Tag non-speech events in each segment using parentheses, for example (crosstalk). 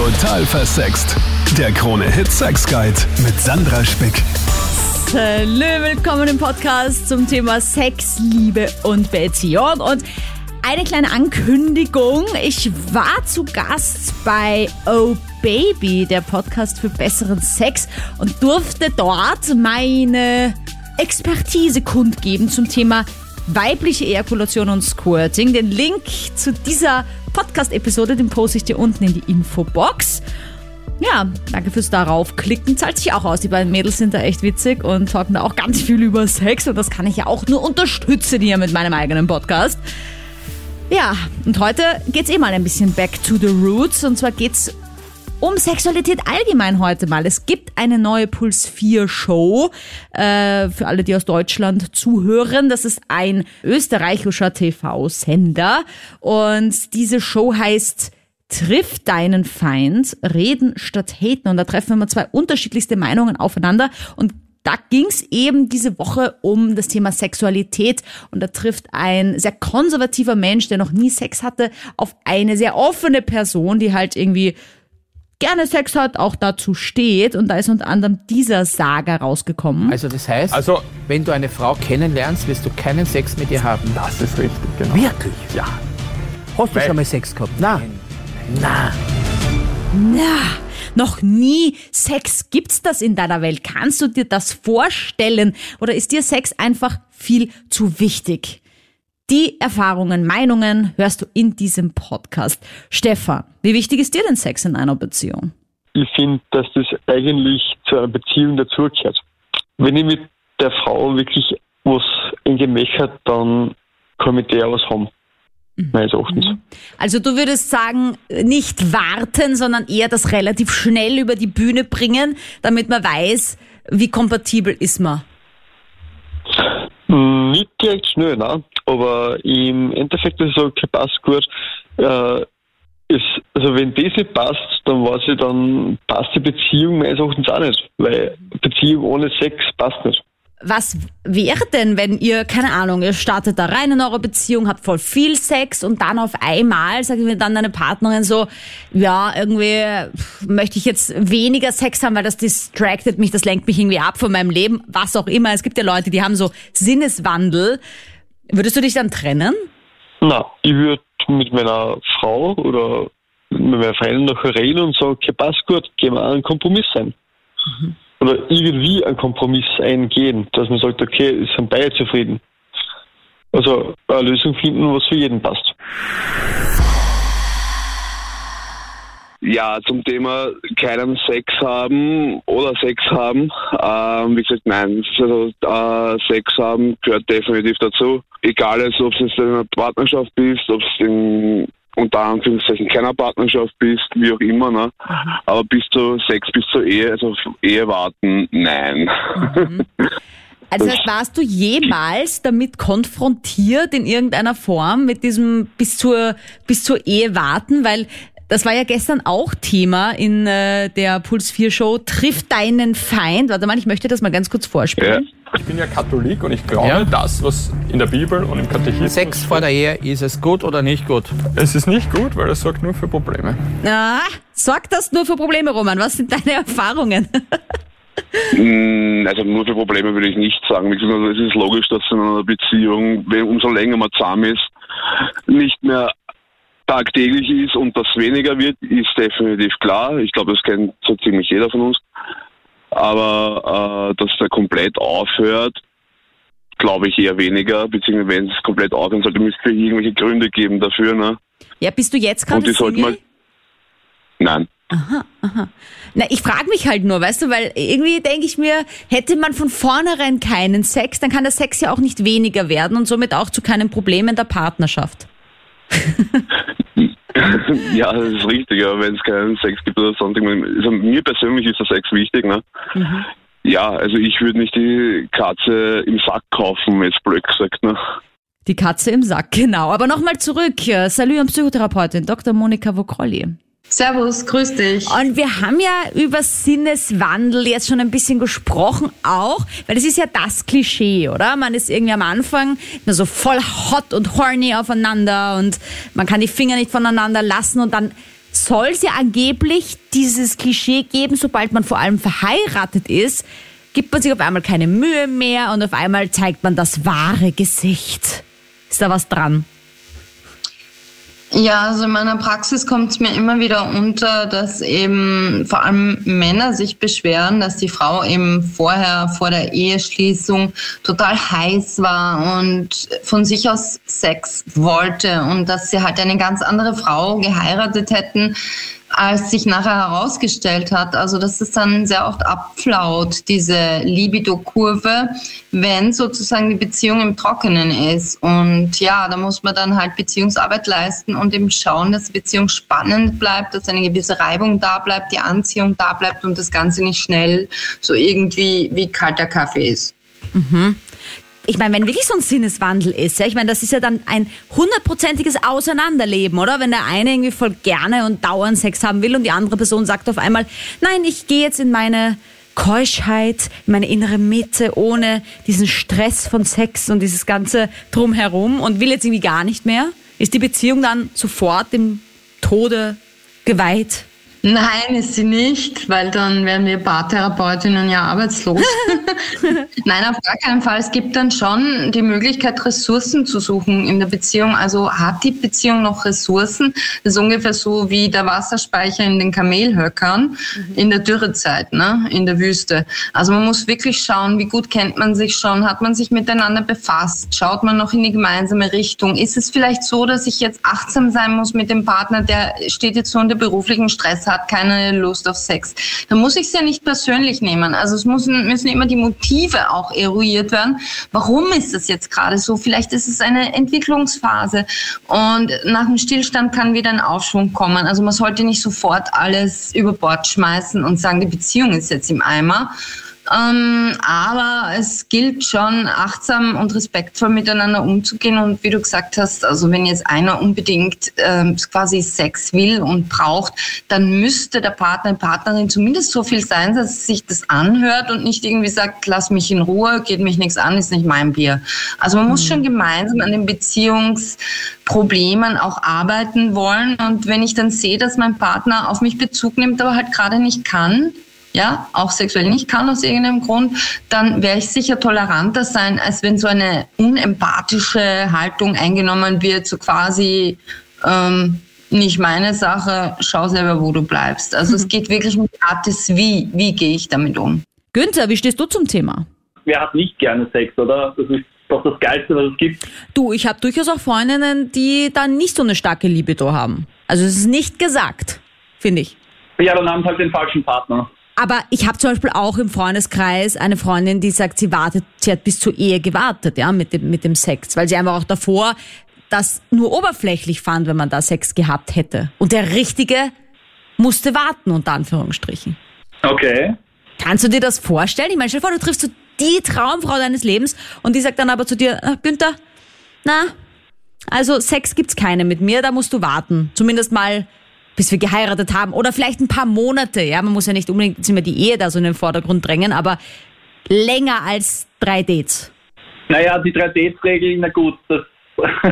Total versext. Der Krone-Hit Sex Guide mit Sandra Spick. Hallo, willkommen im Podcast zum Thema Sex, Liebe und Beziehung. Und eine kleine Ankündigung. Ich war zu Gast bei Oh Baby, der Podcast für besseren Sex und durfte dort meine Expertise kundgeben zum Thema weibliche Ejakulation und Squirting. Den Link zu dieser Podcast-Episode, den poste ich dir unten in die Infobox. Ja, danke fürs darauf klicken. Zahlt sich auch aus. Die beiden Mädels sind da echt witzig und talken da auch ganz viel über Sex und das kann ich ja auch nur unterstützen hier mit meinem eigenen Podcast. Ja, und heute geht's eh mal ein bisschen back to the roots und zwar geht's um Sexualität allgemein heute mal. Es gibt eine neue Puls 4 Show äh, für alle, die aus Deutschland zuhören. Das ist ein österreichischer TV-Sender und diese Show heißt Triff deinen Feind, reden statt haten. Und da treffen immer zwei unterschiedlichste Meinungen aufeinander und da ging's eben diese Woche um das Thema Sexualität und da trifft ein sehr konservativer Mensch, der noch nie Sex hatte, auf eine sehr offene Person, die halt irgendwie gerne Sex hat, auch dazu steht. Und da ist unter anderem dieser Saga rausgekommen. Also das heißt, Also- wenn du eine Frau kennenlernst, wirst du keinen Sex mit ihr haben. Das ist richtig, genau. Wirklich? Ja. Hast du Weil- schon mal Sex gehabt? Na, na. Na, noch nie Sex. Gibt's das in deiner Welt? Kannst du dir das vorstellen? Oder ist dir Sex einfach viel zu wichtig? Die Erfahrungen, Meinungen hörst du in diesem Podcast. Stefan, wie wichtig ist dir denn Sex in einer Beziehung? ich finde, dass das eigentlich zu einer Beziehung dazugehört. Wenn ich mit der Frau wirklich was in Gemäch hat, dann kann mit der was haben. Meines Erachtens. Also du würdest sagen, nicht warten, sondern eher das relativ schnell über die Bühne bringen, damit man weiß, wie kompatibel ist man. Mm, Nicht direkt schnell, nein. Aber im Endeffekt ist es okay, passt gut. Äh, ist, also wenn das nicht passt, dann weiß ich, dann passt die Beziehung meines Erachtens auch nicht. Weil Beziehung ohne Sex passt nicht. Was wäre denn, wenn ihr, keine Ahnung, ihr startet da rein in eure Beziehung, habt voll viel Sex und dann auf einmal, sagen wir dann deine Partnerin so, ja, irgendwie möchte ich jetzt weniger Sex haben, weil das distracted mich, das lenkt mich irgendwie ab von meinem Leben, was auch immer. Es gibt ja Leute, die haben so Sinneswandel. Würdest du dich dann trennen? Na, ich würde mit meiner Frau oder mit meiner Freundin noch reden und sagen, okay, passt gut, gehen wir einen Kompromiss ein. Oder irgendwie einen Kompromiss eingehen, dass man sagt, okay, es sind beide zufrieden. Also eine Lösung finden, was für jeden passt. Ja, zum Thema keinen Sex haben oder Sex haben. Ähm, wie gesagt, nein, also, äh, Sex haben gehört definitiv dazu. Egal, ob es in einer Partnerschaft bist, ob es in unter Anführungszeichen keiner Partnerschaft bist, wie auch immer, ne? Aber bis zu Sex, bis zur Ehe, also Ehe warten, nein. Also das heißt, warst du jemals damit konfrontiert in irgendeiner Form mit diesem bis zur bis zur Ehe warten, weil das war ja gestern auch Thema in äh, der Puls 4 Show. Triff deinen Feind. Warte mal, ich möchte das mal ganz kurz vorspielen. Ich bin ja Katholik und ich glaube, Ja. das, was in der Bibel und im Katechismus Sex vor der Ehe, ist es gut oder nicht gut? Es ist nicht gut, weil es sorgt nur für Probleme. Ah, sorgt das nur für Probleme, Roman? Was sind deine (laughs) Erfahrungen? Mm, Also nur für Probleme würde ich nicht sagen. Es ist logisch, dass in einer Beziehung, wenn umso länger man zusammen ist, nicht mehr tagtäglich ist und das weniger wird, ist definitiv klar. Ich glaube, das kennt so ziemlich jeder von uns. Aber äh, dass der komplett aufhört, glaube ich eher weniger, beziehungsweise wenn es komplett aufhören sollte, müsste es irgendwelche Gründe geben dafür. Ne? ja, bist du jetzt gerade Single? Nein. Na, ich frage mich halt nur, weißt du, weil irgendwie denke ich mir, hätte man von vornherein keinen Sex, dann kann der Sex ja auch nicht weniger werden und somit auch zu keinem Problem in der Partnerschaft. (laughs) (laughs) ja, das ist richtig, aber wenn es keinen Sex gibt oder sonst irgendwas. Also mir persönlich ist der Sex wichtig, ne? Ja, also ich würde nicht die Katze im Sack kaufen, jetzt blöd gesagt, ne? Die Katze im Sack, genau. Aber nochmal zurück. Salut an Psychotherapeutin Dr. Monika Vokrolli. Servus, grüß dich. Und wir haben ja über Sinneswandel jetzt schon ein bisschen gesprochen, auch, weil das ist ja das Klischee, oder? Man ist irgendwie am Anfang nur so voll hot und horny aufeinander und man kann die Finger nicht voneinander lassen und dann soll es ja angeblich dieses Klischee geben, sobald man vor allem verheiratet ist, gibt man sich auf einmal keine Mühe mehr und auf einmal zeigt man das wahre Gesicht. Ist da was dran? Ja, also in meiner Praxis kommt es mir immer wieder unter, dass eben vor allem Männer sich beschweren, dass die Frau eben vorher vor der Eheschließung total heiß war und von sich aus Sex wollte und dass sie halt eine ganz andere Frau geheiratet hätten, als sich nachher herausgestellt hat. Also dass es dann sehr oft abflaut, diese Libido-Kurve, wenn sozusagen die Beziehung im Trockenen ist. Und ja, da muss man dann halt Beziehungsarbeit leisten und eben schauen, dass die Beziehung spannend bleibt, dass eine gewisse Reibung da bleibt, die Anziehung da bleibt und das Ganze nicht schnell so irgendwie wie kalter Kaffee ist. Mhm ich meine, wenn wirklich so ein Sinneswandel ist, ja, ich meine, das ist ja dann ein hundertprozentiges Auseinanderleben, oder? Wenn der eine irgendwie voll gerne und dauernd Sex haben will und die andere Person sagt auf einmal, nein, ich gehe jetzt in meine Keuschheit, in meine innere Mitte, ohne diesen Stress von Sex und dieses ganze Drumherum und will jetzt irgendwie gar nicht mehr. Ist die Beziehung dann sofort dem Tode geweiht? Nein, ist sie nicht, weil dann wären wir Paartherapeutinnen ja arbeitslos. (laughs) Nein, auf gar keinen Fall. Es gibt dann schon die Möglichkeit, Ressourcen zu suchen in der Beziehung. Also hat die Beziehung noch Ressourcen? Das ist ungefähr so wie der Wasserspeicher in den Kamelhöckern mhm. in der Dürrezeit, ne? in der Wüste. Also man muss wirklich schauen, wie gut kennt man sich schon? Hat man sich miteinander befasst? Schaut man noch in die gemeinsame Richtung? Ist es vielleicht so, dass ich jetzt achtsam sein muss mit dem Partner, der steht jetzt so unter beruflichen Stress hat keine Lust auf Sex. Da muss ich es ja nicht persönlich nehmen. Also es müssen, müssen immer die Motive auch eruiert werden. Warum ist das jetzt gerade so? Vielleicht ist es eine Entwicklungsphase und nach dem Stillstand kann wieder ein Aufschwung kommen. Also man sollte nicht sofort alles über Bord schmeißen und sagen, die Beziehung ist jetzt im Eimer ähm, aber es gilt schon, achtsam und respektvoll miteinander umzugehen. Und wie du gesagt hast, also wenn jetzt einer unbedingt ähm, quasi Sex will und braucht, dann müsste der Partner, die Partnerin zumindest so viel sein, dass sich das anhört und nicht irgendwie sagt, lass mich in Ruhe, geht mich nichts an, ist nicht mein Bier. Also man muss mhm. schon gemeinsam an den Beziehungsproblemen auch arbeiten wollen. Und wenn ich dann sehe, dass mein Partner auf mich Bezug nimmt, aber halt gerade nicht kann, ja, auch sexuell nicht kann aus irgendeinem Grund, dann werde ich sicher toleranter sein, als wenn so eine unempathische Haltung eingenommen wird, so quasi ähm, nicht meine Sache, schau selber, wo du bleibst. Also es geht wirklich um die Art des Wie, wie gehe ich damit um. Günther, wie stehst du zum Thema? Wer hat nicht gerne Sex, oder? Das ist doch das Geilste, was es gibt. Du, ich habe durchaus auch Freundinnen, die dann nicht so eine starke Libido haben. Also es ist nicht gesagt, finde ich. Ja, dann haben sie halt den falschen Partner. Aber ich habe zum Beispiel auch im Freundeskreis eine Freundin, die sagt, sie wartet, sie hat bis zur Ehe gewartet, ja, mit dem, mit dem Sex, weil sie einfach auch davor das nur oberflächlich fand, wenn man da Sex gehabt hätte. Und der Richtige musste warten, unter Anführungsstrichen. Okay. Kannst du dir das vorstellen? Ich meine, stell dir vor, du triffst so die Traumfrau deines Lebens und die sagt dann aber zu dir, ach, Günther, na, also Sex gibt's keine mit mir, da musst du warten. Zumindest mal bis wir geheiratet haben oder vielleicht ein paar Monate. Ja, man muss ja nicht unbedingt immer die Ehe da so in den Vordergrund drängen, aber länger als drei Dates. Naja, die drei Dates-Regel, na gut, das, (laughs)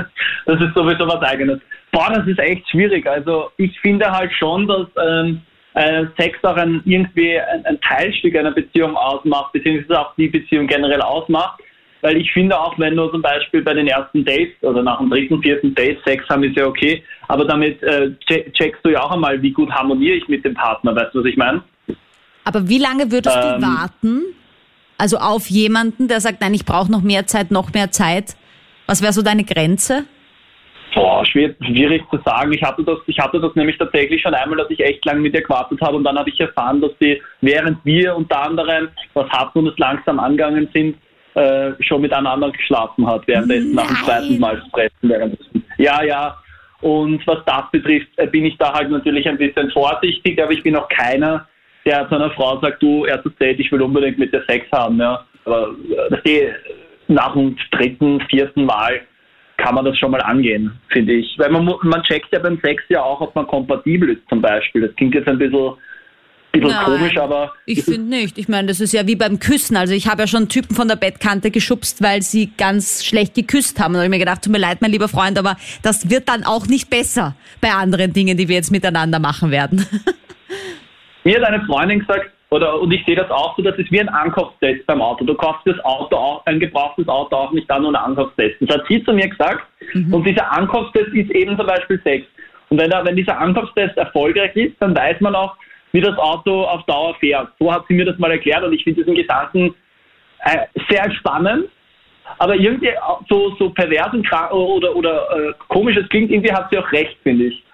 das ist sowieso was Eigenes. Boah, das ist echt schwierig. Also ich finde halt schon, dass ähm, äh, Sex auch ein, irgendwie ein, ein Teilstück einer Beziehung ausmacht, beziehungsweise auch die Beziehung generell ausmacht. Weil ich finde auch, wenn du zum Beispiel bei den ersten Dates oder nach dem dritten, vierten Date Sex haben, ist ja okay. Aber damit äh, checkst du ja auch einmal, wie gut harmoniere ich mit dem Partner. Weißt du, was ich meine? Aber wie lange würdest ähm, du warten? Also auf jemanden, der sagt, nein, ich brauche noch mehr Zeit, noch mehr Zeit. Was wäre so deine Grenze? Boah, schwierig, schwierig zu sagen. Ich hatte, das, ich hatte das nämlich tatsächlich schon einmal, dass ich echt lange mit ihr gewartet habe und dann habe ich erfahren, dass sie, während wir unter anderem was hatten und es langsam angegangen sind, äh, schon mit einer anderen geschlafen hat, währenddessen nach dem zweiten Mal sprechen. Währenddessen. Ja, ja. Und was das betrifft, äh, bin ich da halt natürlich ein bisschen vorsichtig, aber ich bin auch keiner, der zu einer Frau sagt, du, erstes Date, ich will unbedingt mit dir Sex haben. Ja. Aber äh, nach dem dritten, vierten Mal kann man das schon mal angehen, finde ich. Weil man, man checkt ja beim Sex ja auch, ob man kompatibel ist zum Beispiel. Das klingt jetzt ein bisschen bisschen Nein, komisch, aber Ich finde nicht. Ich meine, das ist ja wie beim Küssen. Also ich habe ja schon Typen von der Bettkante geschubst, weil sie ganz schlecht geküsst haben. Und da habe ich mir gedacht, tut mir leid, mein lieber Freund, aber das wird dann auch nicht besser bei anderen Dingen, die wir jetzt miteinander machen werden. (laughs) mir hat eine Freundin gesagt, oder und ich sehe das auch so, das ist wie ein Ankaufstest beim Auto. Du kaufst das Auto auch, ein gebrauchtes Auto auch nicht an ohne Ankaufstest. Das hat sie zu mir gesagt. Und dieser Ankaufstest ist eben zum Beispiel Sex. Und wenn, da, wenn dieser Ankaufstest erfolgreich ist, dann weiß man auch, wie das Auto auf Dauer fährt. So hat sie mir das mal erklärt und ich finde diesen Gedanken äh, sehr spannend. Aber irgendwie so, so pervers und oder, oder äh, komisch es klingt, irgendwie hat sie auch recht, finde ich.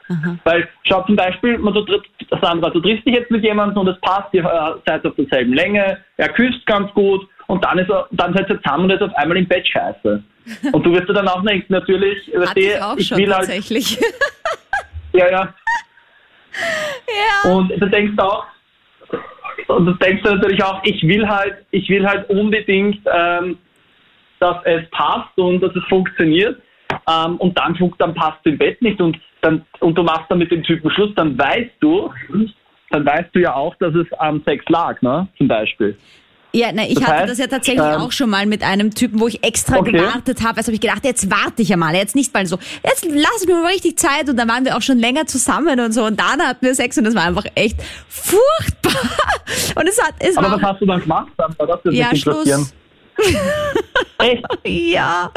Weil, schau zum Beispiel, man, du, triffst, Sandra, du triffst dich jetzt mit jemandem und es passt, ihr äh, seid auf derselben Länge, er küsst ganz gut und dann ist er, dann seid ihr zusammen und ist auf einmal im Bett scheiße. (laughs) Und du wirst dir dann auch denken, natürlich, Hatte ich auch ich schon will halt, tatsächlich. ja, ja. Und du denkst auch, und du denkst natürlich auch, ich will halt, ich will halt unbedingt, ähm, dass es passt und dass es funktioniert. Ähm, und dann, dann passt es im Bett nicht und dann und du machst dann mit dem Typen Schluss, dann weißt du, dann weißt du ja auch, dass es am Sex lag, ne? Zum Beispiel. Ja, na, ich Das hatte heißt, das ja tatsächlich ähm, auch schon mal mit einem Typen, wo ich extra Okay. gewartet habe. Also habe ich gedacht, jetzt warte ich ja mal, jetzt nicht mal so. Jetzt lass ich mir mal richtig Zeit und dann waren wir auch schon länger zusammen und so und dann hatten wir Sex und das war einfach echt furchtbar. (laughs) Und es hat, es Aber war was hast du dann gemacht? Sandra? Das würde ja. Schluss. Echt? (laughs) Ja.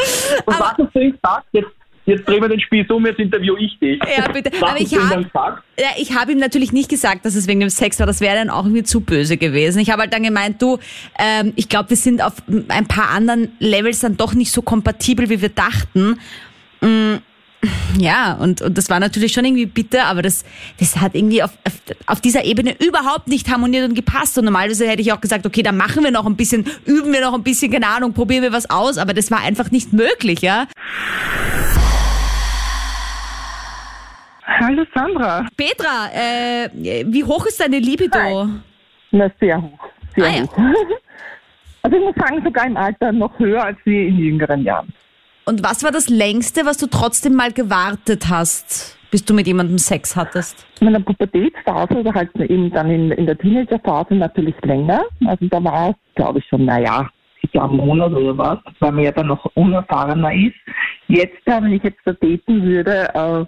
Und was hast du ihm gesagt? Jetzt, jetzt drehen wir den Spieß um, jetzt interview ich dich. Ja, bitte. Was Aber ich hab- gesagt? Ja, ich habe ihm natürlich nicht gesagt, dass es wegen dem Sex war. Das wäre dann auch irgendwie zu böse gewesen. Ich habe halt dann gemeint, du, ähm, ich glaube, wir sind auf ein paar anderen Levels dann doch nicht so kompatibel, wie wir dachten. Mm, Ja, und, und das war natürlich schon irgendwie bitter, aber das, das hat irgendwie auf, auf, auf dieser Ebene überhaupt nicht harmoniert und gepasst. Und normalerweise hätte ich auch gesagt, okay, dann machen wir noch ein bisschen, üben wir noch ein bisschen, keine Ahnung, probieren wir was aus, aber das war einfach nicht möglich, ja. Hallo Sandra. Petra, äh, wie hoch ist deine Libido? Na, sehr hoch. Sehr Ah, ja. hoch. (laughs) Also ich muss sagen, sogar im Alter noch höher als wie in jüngeren Jahren. Und was war das längste, was du trotzdem mal gewartet hast, bis du mit jemandem Sex hattest? In meiner Pubertätsphase oder halt eben dann in, in der Teenagerphase natürlich länger. Also da war es, glaube ich, schon, naja, sicher ein Monat oder was, weil man ja dann noch unerfahrener ist. Jetzt, äh, wenn ich jetzt da daten würde, äh,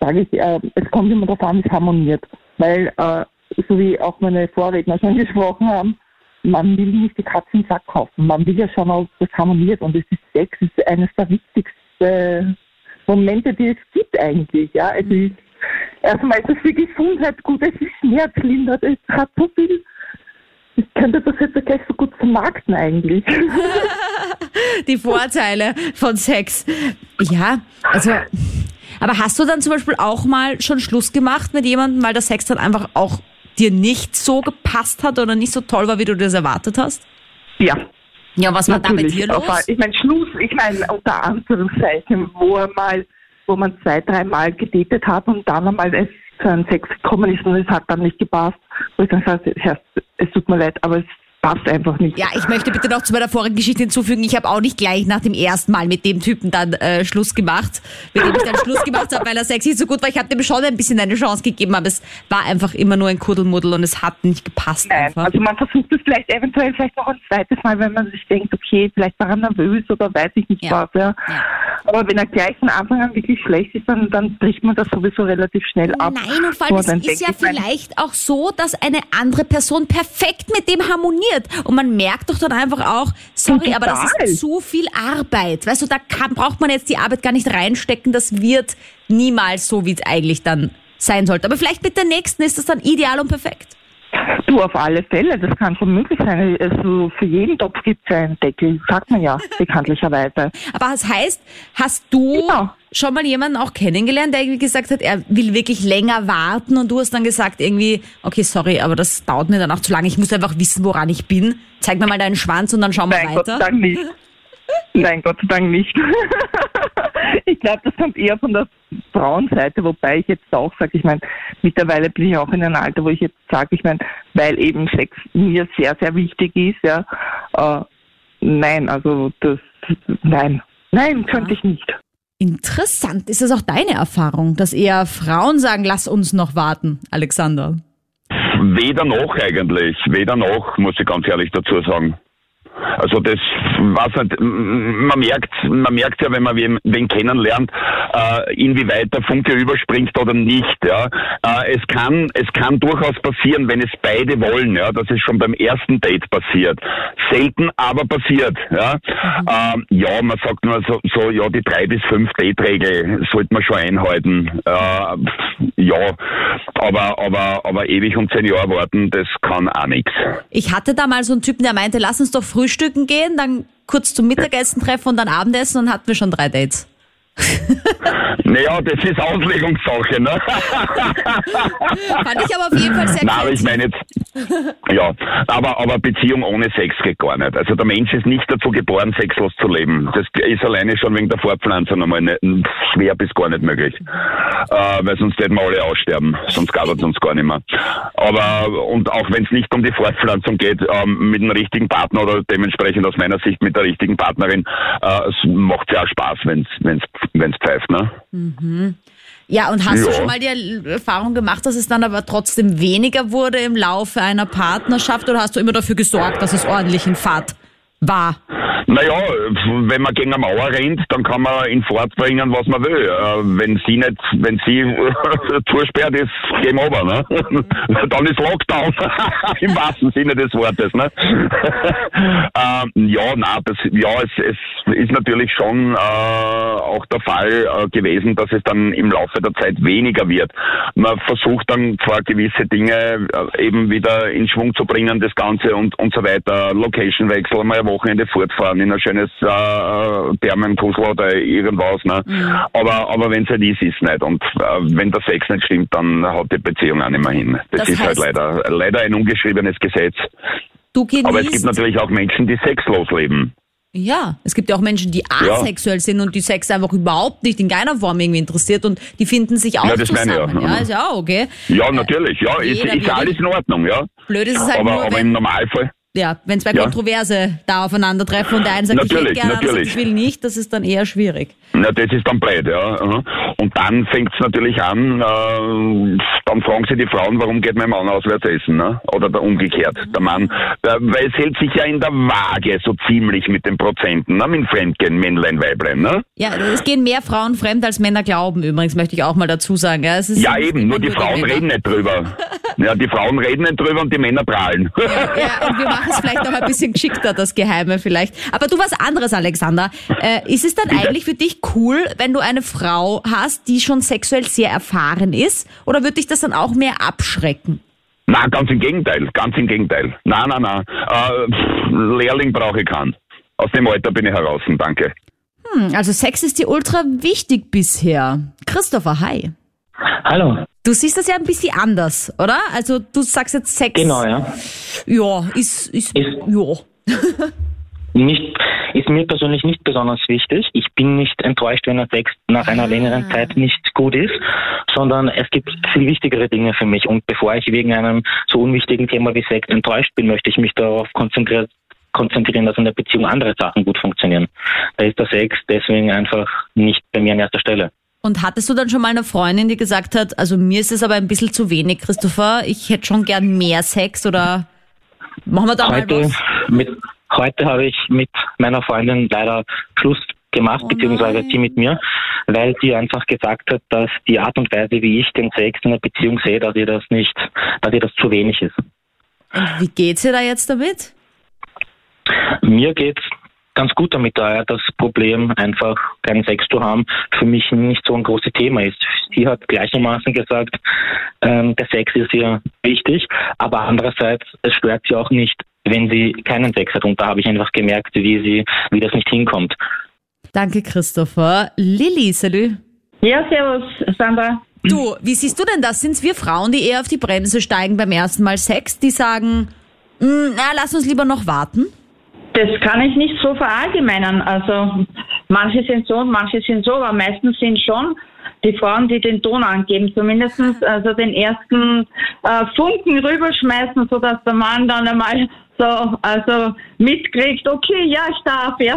sage ich, äh, es kommt immer darauf an, wie es harmoniert. Weil, äh, so wie auch meine Vorredner schon (laughs) gesprochen haben, man will nicht die Katze im Sack kaufen. Man will ja schon, ob das harmoniert. Und es ist Sex ist eines der wichtigsten Momente, die es gibt eigentlich. Ja, es ist erstmal ist es für Gesundheit gut, es ist schmerzlindernd, es hat so viel. Ich könnte das jetzt gleich so gut vermarkten eigentlich. (laughs) Die Vorteile von Sex. Ja, also. Aber hast du dann zum Beispiel auch mal schon Schluss gemacht mit jemandem, weil der Sex dann einfach auch dir nicht so gepasst hat oder nicht so toll war, wie du das erwartet hast? Ja, Ja, was war da bei natürlich. dir Aber los? Ich meine, Schluss, ich meine, unter Anführungszeichen, wo er mal, wo man zwei, dreimal gedatet hat und dann einmal es zu einem Sex gekommen ist und es hat dann nicht gepasst, wo ich dann sage, es tut mir leid, aber es passt einfach nicht. Ja, ich möchte bitte noch zu meiner vorigen Geschichte hinzufügen, ich habe auch nicht gleich nach dem ersten Mal mit dem Typen dann äh, Schluss gemacht, mit dem ich dann Schluss gemacht habe, weil er Sex nicht so gut war. Ich habe dem schon ein bisschen eine Chance gegeben, aber es war einfach immer nur ein Kuddelmuddel und es hat nicht gepasst Nein, einfach. also man versucht es vielleicht eventuell vielleicht noch ein zweites Mal, wenn man sich denkt, okay, vielleicht war er nervös oder weiß ich nicht Ja. was. Ja. Ja. Aber wenn er gleich von Anfang an wirklich schlecht ist, dann, dann bricht man das sowieso relativ schnell ab. Nein, und vor allem, es ist ja vielleicht auch so, dass eine andere Person perfekt mit dem harmoniert. Und man merkt doch dann einfach auch, sorry, aber das ist zu viel Arbeit. Weißt du, da kann, braucht man jetzt die Arbeit gar nicht reinstecken. Das wird niemals so, wie es eigentlich dann sein sollte. Aber vielleicht mit der nächsten ist das dann ideal und perfekt. Du, auf alle Fälle, das kann schon möglich sein. Also für jeden Topf gibt es einen Deckel, sagt man ja, bekanntlicherweise. Aber das heißt, hast du Ja. Schon mal jemanden auch kennengelernt, der irgendwie gesagt hat, er will wirklich länger warten und du hast dann gesagt irgendwie, okay, sorry, aber das dauert mir dann auch zu lange. Ich muss einfach wissen, woran ich bin. Zeig mir mal deinen Schwanz und dann schauen wir Nein, Gott sei weiter. Dank nicht. Nein, Gott sei Dank nicht. (laughs) ich glaube, das kommt eher von der Frauenseite, wobei ich jetzt auch sage, ich meine, mittlerweile bin ich auch in einem Alter, wo ich jetzt sage, ich meine, weil eben Sex mir sehr, sehr wichtig ist, ja, äh, nein, also das, nein, nein, könnte ich nicht. Interessant. Ist das auch deine Erfahrung, dass eher Frauen sagen, lass uns noch warten, Alexander? weder noch eigentlich. Weder noch, muss ich ganz ehrlich dazu sagen. Also das weiß nicht, man merkt, man merkt ja, wenn man wen, wen kennenlernt, äh, inwieweit der Funke überspringt oder nicht. Ja. Äh, es kann, es kann durchaus passieren, wenn es beide wollen. Ja, das ist schon beim ersten Date passiert. Selten, aber passiert. Ja, mhm. äh, ja man sagt nur so, so, ja, die drei bis fünf Date-Regel sollte man schon einhalten. Äh, ja, aber, aber, aber ewig und zehn Jahre warten, das kann auch nichts. Ich hatte da mal so einen Typen, der meinte, lass uns doch frühstücken gehen, dann kurz zum Mittagessen treffen und dann Abendessen und hatten wir schon drei Dates. (laughs) naja, das ist Auslegungssache, ne? (laughs) Fand ich aber auf jeden Fall sehr Nein, aber ich meine jetzt, ja, aber, aber Beziehung ohne Sex geht gar nicht. Also der Mensch ist nicht dazu geboren, sexlos zu leben. Das ist alleine schon wegen der Fortpflanzung einmal nicht, schwer bis gar nicht möglich. Äh, weil sonst werden wir alle aussterben, sonst gab es uns gar nicht mehr. Aber, und auch wenn es nicht um die Fortpflanzung geht, ähm, mit einem richtigen Partner oder dementsprechend aus meiner Sicht mit der richtigen Partnerin, äh, es macht ja auch Spaß, wenn es wenn es pfeift, ne? Mhm. Ja, und hast ja. du schon mal die Erfahrung gemacht, dass es dann aber trotzdem weniger wurde im Laufe einer Partnerschaft oder hast du immer dafür gesorgt, dass es ordentlich in Fahrt war? Naja, wenn man gegen eine Mauer rennt, dann kann man in Fahrt bringen, was man will. Äh, wenn sie nicht, wenn sie (laughs) zusperrt ist, Game over, ne? (laughs) dann ist Lockdown. (laughs) Im wahrsten Sinne des Wortes, ne? ähm, ja, na, das, ja, es, es ist natürlich schon äh, auch der Fall äh, gewesen, dass es dann im Laufe der Zeit weniger wird. Man versucht dann zwar gewisse Dinge äh, eben wieder in Schwung zu bringen, das Ganze und, und so weiter. Location-Wechsel, mal Wochenende fortfahren in ein schönes äh, Thermenpuzzle oder irgendwas. Ne? Mhm. Aber, aber wenn es halt ist, ist es nicht. Und äh, wenn der Sex nicht stimmt, dann hat die Beziehung auch nicht mehr hin. Das, das ist halt leider, leider ein ungeschriebenes Gesetz. Aber es gibt natürlich auch Menschen, die sexlos leben. Ja, es gibt ja auch Menschen, die asexuell ja. sind und die Sex einfach überhaupt nicht in keiner Form irgendwie interessiert und die finden sich auch ja, das zusammen. Meine, ja. ja, ist ja auch okay. Ja, natürlich. Ja, ist, ist alles in Ordnung, ja. Blöd ist es halt aber, nur, aber im Normalfall ja, wenn zwei ja. Kontroverse da aufeinandertreffen und der eine sagt, natürlich, ich hätte gerne, ich will nicht, das ist dann eher schwierig. Na, das ist dann blöd, ja. Und dann fängt es natürlich an, äh, dann fragen sie die Frauen, warum geht mein Mann auswärts essen, ne? Oder der umgekehrt. Der Mann, der, weil es hält sich ja in der Waage so ziemlich mit den Prozenten, ne? Mit Fremdgehen, Männlein, Weiblein, ne? Ja, es gehen mehr Frauen fremd, als Männer glauben, übrigens, möchte ich auch mal dazu sagen. Ja, ja eben, nur die Frauen reden nicht drüber. (laughs) ja, die Frauen reden nicht drüber und die Männer prahlen. ja, ja, und wir machen es vielleicht noch ein bisschen geschickter, das Geheime vielleicht. Aber du was anderes, Alexander. Äh, ist es dann eigentlich für dich cool, wenn du eine Frau hast, die schon sexuell sehr erfahren ist? Oder würde dich das dann auch mehr abschrecken? Na, ganz im Gegenteil, ganz im Gegenteil. Na, na, na. Äh, Lehrling brauche ich keinen. Aus dem Alter bin ich heraus, danke. Hm, also Sex ist dir ultra wichtig bisher. Christopher, hi. Hallo. Du siehst das ja ein bisschen anders, oder? Also du sagst jetzt Sex. Genau, ja. Ja, ist, ist, ist ja. nicht, ist mir persönlich nicht besonders wichtig. Ich bin nicht enttäuscht, wenn der Sex nach einer ah. längeren Zeit nicht gut ist, sondern es gibt viel wichtigere Dinge für mich. Und bevor ich wegen einem so unwichtigen Thema wie Sex enttäuscht bin, möchte ich mich darauf konzentrieren, konzentrieren, dass in der Beziehung andere Sachen gut funktionieren. Da ist der Sex deswegen einfach nicht bei mir an erster Stelle. Und hattest du dann schon mal eine Freundin, die gesagt hat, also mir ist es aber ein bisschen zu wenig, Christopher, ich hätte schon gern mehr Sex oder machen wir da heute, mal was? Mit, heute habe ich mit meiner Freundin leider Schluss gemacht, oh beziehungsweise sie mit mir, weil sie einfach gesagt hat, dass die Art und Weise, wie ich den Sex in der Beziehung sehe, dass ihr das nicht, dass ihr das zu wenig ist. Und wie geht's ihr da jetzt damit? Mir geht's ganz gut damit, da das Problem, einfach keinen Sex zu haben, für mich nicht so ein großes Thema ist. Sie hat gleichermaßen gesagt, ähm, der Sex ist ihr wichtig, aber andererseits, es stört sie auch nicht, wenn sie keinen Sex hat. Und da habe ich einfach gemerkt, wie sie, wie das nicht hinkommt. Danke, Christopher. Lilly, salut. Ja, servus, Sandra. Du, wie siehst du denn das? Sind es wir Frauen, die eher auf die Bremse steigen beim ersten Mal Sex, die sagen, hm, na, lass uns lieber noch warten? Das kann ich nicht so verallgemeinern. Also manche sind so und manche sind so, aber meistens sind schon die Frauen, die den Ton angeben, zumindest also den ersten äh, Funken rüberschmeißen, sodass der Mann dann einmal so also mitkriegt, okay, ja, ich darf, ja.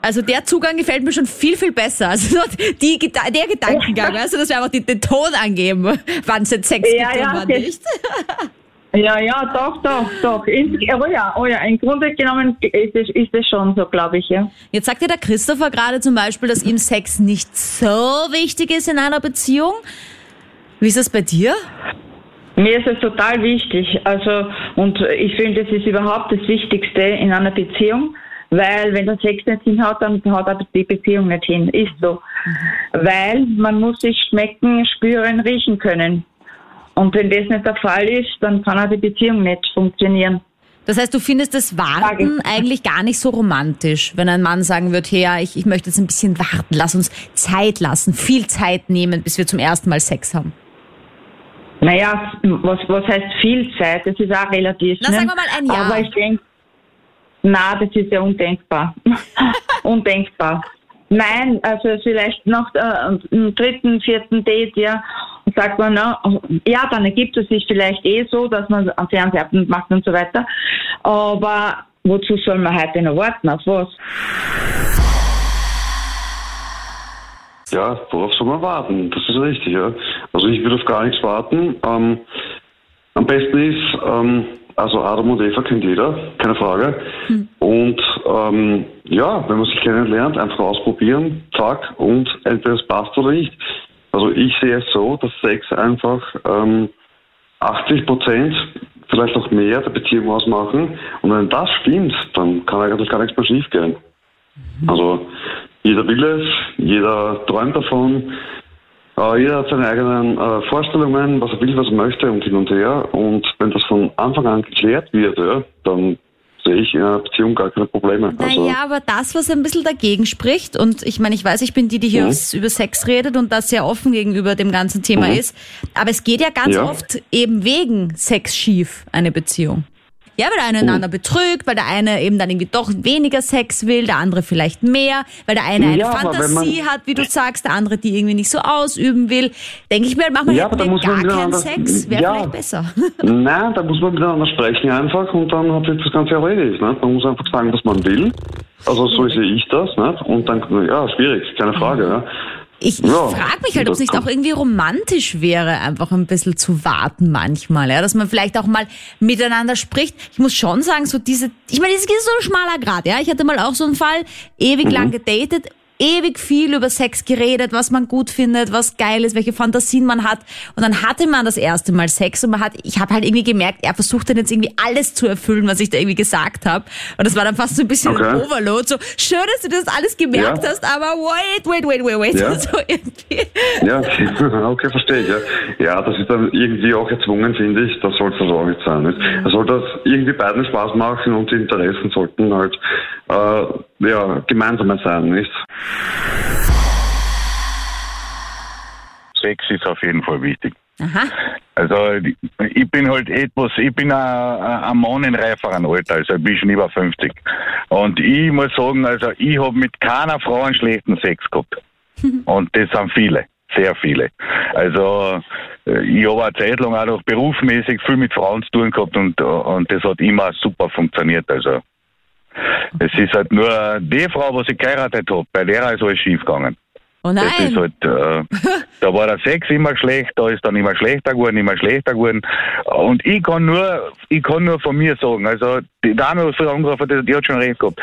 Also der Zugang gefällt mir schon viel, viel besser. Also (laughs) die, der Gedankengang, du, dass wir einfach den Ton angeben, (laughs) wann es jetzt Sex Ja, gibt ja, und wann nicht. (laughs) Ja, ja, doch, doch, doch. In, oh ja, oh ja, im Grunde genommen ist es, ist es schon so, glaube ich, ja. Jetzt sagt ja der Christopher gerade zum Beispiel, dass ihm Sex nicht so wichtig ist in einer Beziehung. Wie ist das bei dir? Mir ist es total wichtig. Also, und ich finde, es ist überhaupt das Wichtigste in einer Beziehung, weil wenn der Sex nicht hinhaut, dann haut auch die Beziehung nicht hin. Ist so. Weil man muss sich schmecken, spüren, riechen können. Und wenn das nicht der Fall ist, dann kann auch die Beziehung nicht funktionieren. Das heißt, du findest das Warten eigentlich gar nicht so romantisch, wenn ein Mann sagen wird, hey, ja, ich, ich möchte jetzt ein bisschen warten, lass uns Zeit lassen, viel Zeit nehmen, bis wir zum ersten Mal Sex haben. Naja, was, was heißt viel Zeit? Das ist auch relativ. Na, ne? sagen wir mal ein Jahr. Aber ich denke, na, das ist ja undenkbar. (laughs) undenkbar. Nein, also vielleicht nach äh, dem dritten, vierten Date, ja, sagt man, na, ja, dann ergibt es sich vielleicht eh so, dass man am Fernsehabend macht und so weiter. Aber wozu soll man heute noch warten? Auf was? Ja, worauf soll man warten? Das ist richtig, ja. Also ich würde auf gar nichts warten. Ähm, am besten ist, ähm, also Adam und Eva kennt jeder, keine Frage. Und ähm, ja, wenn man sich kennenlernt, einfach ausprobieren, zack, und entweder es passt oder nicht. Also ich sehe es so, dass Sex einfach ähm, 80 Prozent, vielleicht auch mehr der Beziehung ausmachen. Und wenn das stimmt, dann kann eigentlich gar nichts mehr schief gehen. Also jeder will es, jeder träumt davon, äh, jeder hat seine eigenen äh, Vorstellungen, was er will, was er möchte und hin und her. Und wenn das von Anfang an geklärt wird, ja, dann sehe ich in einer Beziehung gar keine Probleme. Also, Naja, aber das, was ein bisschen dagegen spricht, und ich meine, ich weiß, ich bin die, die hier Mhm. über Sex redet und das sehr offen gegenüber dem ganzen Thema Mhm. ist, aber es geht ja ganz Ja. oft eben wegen Sex schief, eine Beziehung. Ja, weil der eine einander betrügt, weil der eine eben dann irgendwie doch weniger Sex will, der andere vielleicht mehr, weil der eine eine Ja, Fantasie hat, wie du sagst, der andere die irgendwie nicht so ausüben will. Denke ich mir halt manchmal, Ja, hätten wir gar keinen Sex, wäre Ja. vielleicht besser. (laughs) Nein, da muss man miteinander sprechen einfach und dann hat sich das Ganze erledigt. Ne? Man muss einfach sagen, was man will. Also so sehe ich das. Ne? Und dann, ja, schwierig, keine Frage. Ja. Ich, ich Ja, frage mich halt, ob es nicht auch irgendwie romantisch wäre, einfach ein bisschen zu warten manchmal, ja, dass man vielleicht auch mal miteinander spricht. Ich muss schon sagen, so diese, ich meine, es ist so ein schmaler Grad, ja. Ich hatte mal auch so einen Fall, ewig Mhm. lang gedatet, ewig viel über Sex geredet, was man gut findet, was geil ist, welche Fantasien man hat. Und dann hatte man das erste Mal Sex und man hat, ich habe halt irgendwie gemerkt, er versucht dann jetzt irgendwie alles zu erfüllen, was ich da irgendwie gesagt habe. Und das war dann fast so ein bisschen Okay. ein Overload. So, schön, dass du das alles gemerkt Ja. hast, aber wait, wait, wait, wait, wait. Ja. (laughs) So irgendwie. Ja, (laughs) okay, verstehe ich. Ja. ja, das ist dann irgendwie auch erzwungen, finde ich. Das sollte das auch nicht sein. Nicht? Mhm. Es soll das irgendwie beiden Spaß machen und die Interessen sollten halt äh, ja, gemeinsame sein, nicht? Sex ist auf jeden Fall wichtig. Aha. Also ich bin halt etwas, ich bin ein, Mann in reiferem Alter, also ich bin schon über 50. Und ich muss sagen, also ich habe mit keiner Frau einen schlechten Sex gehabt. (laughs) Und das sind viele, sehr viele. Also äh, ich habe eine Zeit lang auch noch berufsmäßig viel mit Frauen zu tun gehabt und, und das hat immer super funktioniert. Also es ist halt nur die Frau, was ich geheiratet habe, bei der ist alles schief gegangen. Oh Das nein. ist halt, äh, da war der Sex immer schlecht, da ist dann immer schlechter geworden, immer schlechter geworden. Und ich kann nur, ich kann nur von mir sagen, also die Dame, was vorher angerufen hat, die hat schon recht gehabt.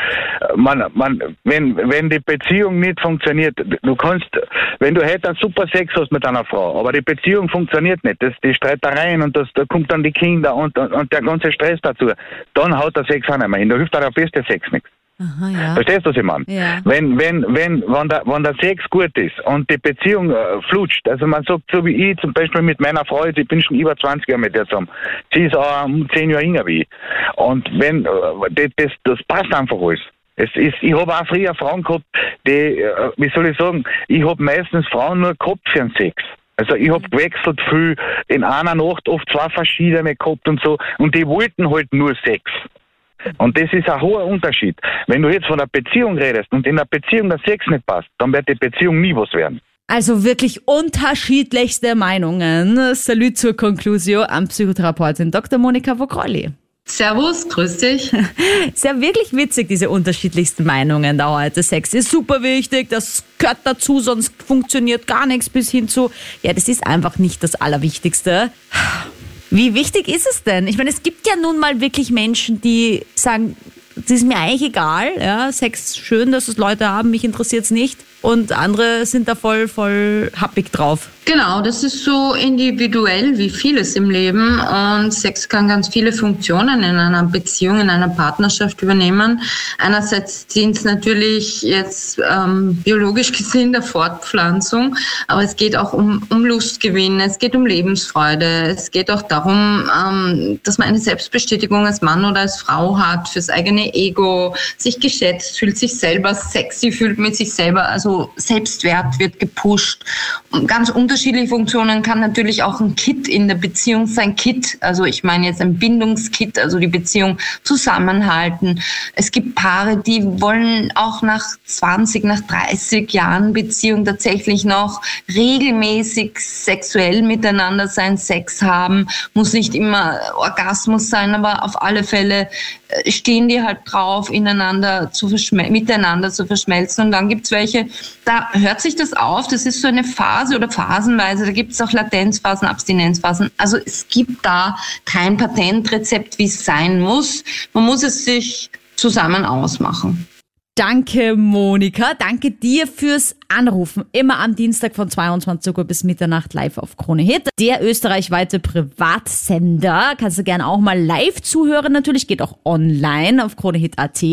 Man, man, wenn, wenn die Beziehung nicht funktioniert, du kannst, wenn du heute einen super Sex hast mit einer Frau, aber die Beziehung funktioniert nicht, das, die Streitereien und das, da kommt dann die Kinder und, und, und der ganze Stress dazu, dann haut der Sex auch nicht mehr hin. Da hilft auch der beste Sex nichts. Aha, ja. Verstehst du, was ich meine? Ja. Wenn, wenn, wenn, wenn der, wenn der Sex gut ist und die Beziehung äh, flutscht, also man sagt, so wie ich zum Beispiel mit meiner Frau, ich bin schon über 20 Jahre mit der zusammen, sie ist auch um 10 Jahre jünger wie ich. Und wenn, äh, das, das, das passt einfach alles. Es ist, ich habe auch früher Frauen gehabt, die, äh, wie soll ich sagen, ich habe meistens Frauen nur gehabt für den Sex. Also ich hab gewechselt viel, in einer Nacht oft zwei verschiedene gehabt und so, und die wollten halt nur Sex. Und das ist ein hoher Unterschied. Wenn du jetzt von einer Beziehung redest und in der Beziehung der Sex nicht passt, dann wird die Beziehung nie was werden. Also wirklich unterschiedlichste Meinungen. Salut zur Conclusio am Psychotherapeutin Dr. Monika Vogrolli. Servus, grüß dich. (laughs) Ist ja wirklich witzig, diese unterschiedlichsten Meinungen da heute. Sex ist super wichtig, das gehört dazu, sonst funktioniert gar nichts bis hin zu, ja, das ist einfach nicht das Allerwichtigste. Wie wichtig ist es denn? Ich meine, es gibt ja nun mal wirklich Menschen, die sagen, das ist mir eigentlich egal, ja, Sex schön, dass es Leute haben, mich interessiert es nicht. Und andere sind da voll, voll happig drauf. Genau, das ist so individuell wie vieles im Leben und Sex kann ganz viele Funktionen in einer Beziehung, in einer Partnerschaft übernehmen. Einerseits sind es natürlich jetzt ähm, biologisch (laughs) gesehen der Fortpflanzung, aber es geht auch um, um Lustgewinn, es geht um Lebensfreude, es geht auch darum, ähm, dass man eine Selbstbestätigung als Mann oder als Frau hat, fürs eigene Ego, sich geschätzt fühlt, sich selber sexy fühlt mit sich selber, also Selbstwert wird gepusht und ganz unterschiedlich unterschiedliche Funktionen kann natürlich auch ein Kit in der Beziehung sein. Kit, also ich meine jetzt ein Bindungskit, also die Beziehung zusammenhalten. Es gibt Paare, die wollen auch nach 20, nach 30 Jahren Beziehung tatsächlich noch regelmäßig sexuell miteinander sein, Sex haben. Muss nicht immer Orgasmus sein, aber auf alle Fälle äh, stehen die halt drauf, ineinander zu miteinander zu verschmelzen. Und dann gibt's welche, da hört sich das auf. Das ist so eine Phase oder phasenweise. Da gibt's auch Latenzphasen, Abstinenzphasen. Also es gibt da kein Patentrezept, wie es sein muss. Man muss es sich zusammen ausmachen. Danke, Monika. Danke dir fürs Anrufen. Immer am Dienstag von 22 Uhr bis Mitternacht live auf Krone Hit. Der österreichweite Privatsender. Kannst du gerne auch mal live zuhören. Natürlich geht auch online auf KroneHit.at.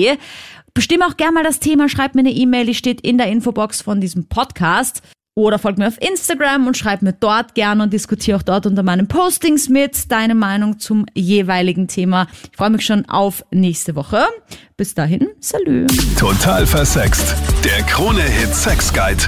Bestimme auch gerne mal das Thema. Schreib mir eine E-Mail. Die steht in der Infobox von diesem Podcast. Oder folg mir auf Instagram und schreib mir dort gerne und diskutiere auch dort unter meinen Postings mit deine Meinung zum jeweiligen Thema. Ich freue mich schon auf nächste Woche. Bis dahin, salü. Total versext. Der Krone-Hit Sex Guide.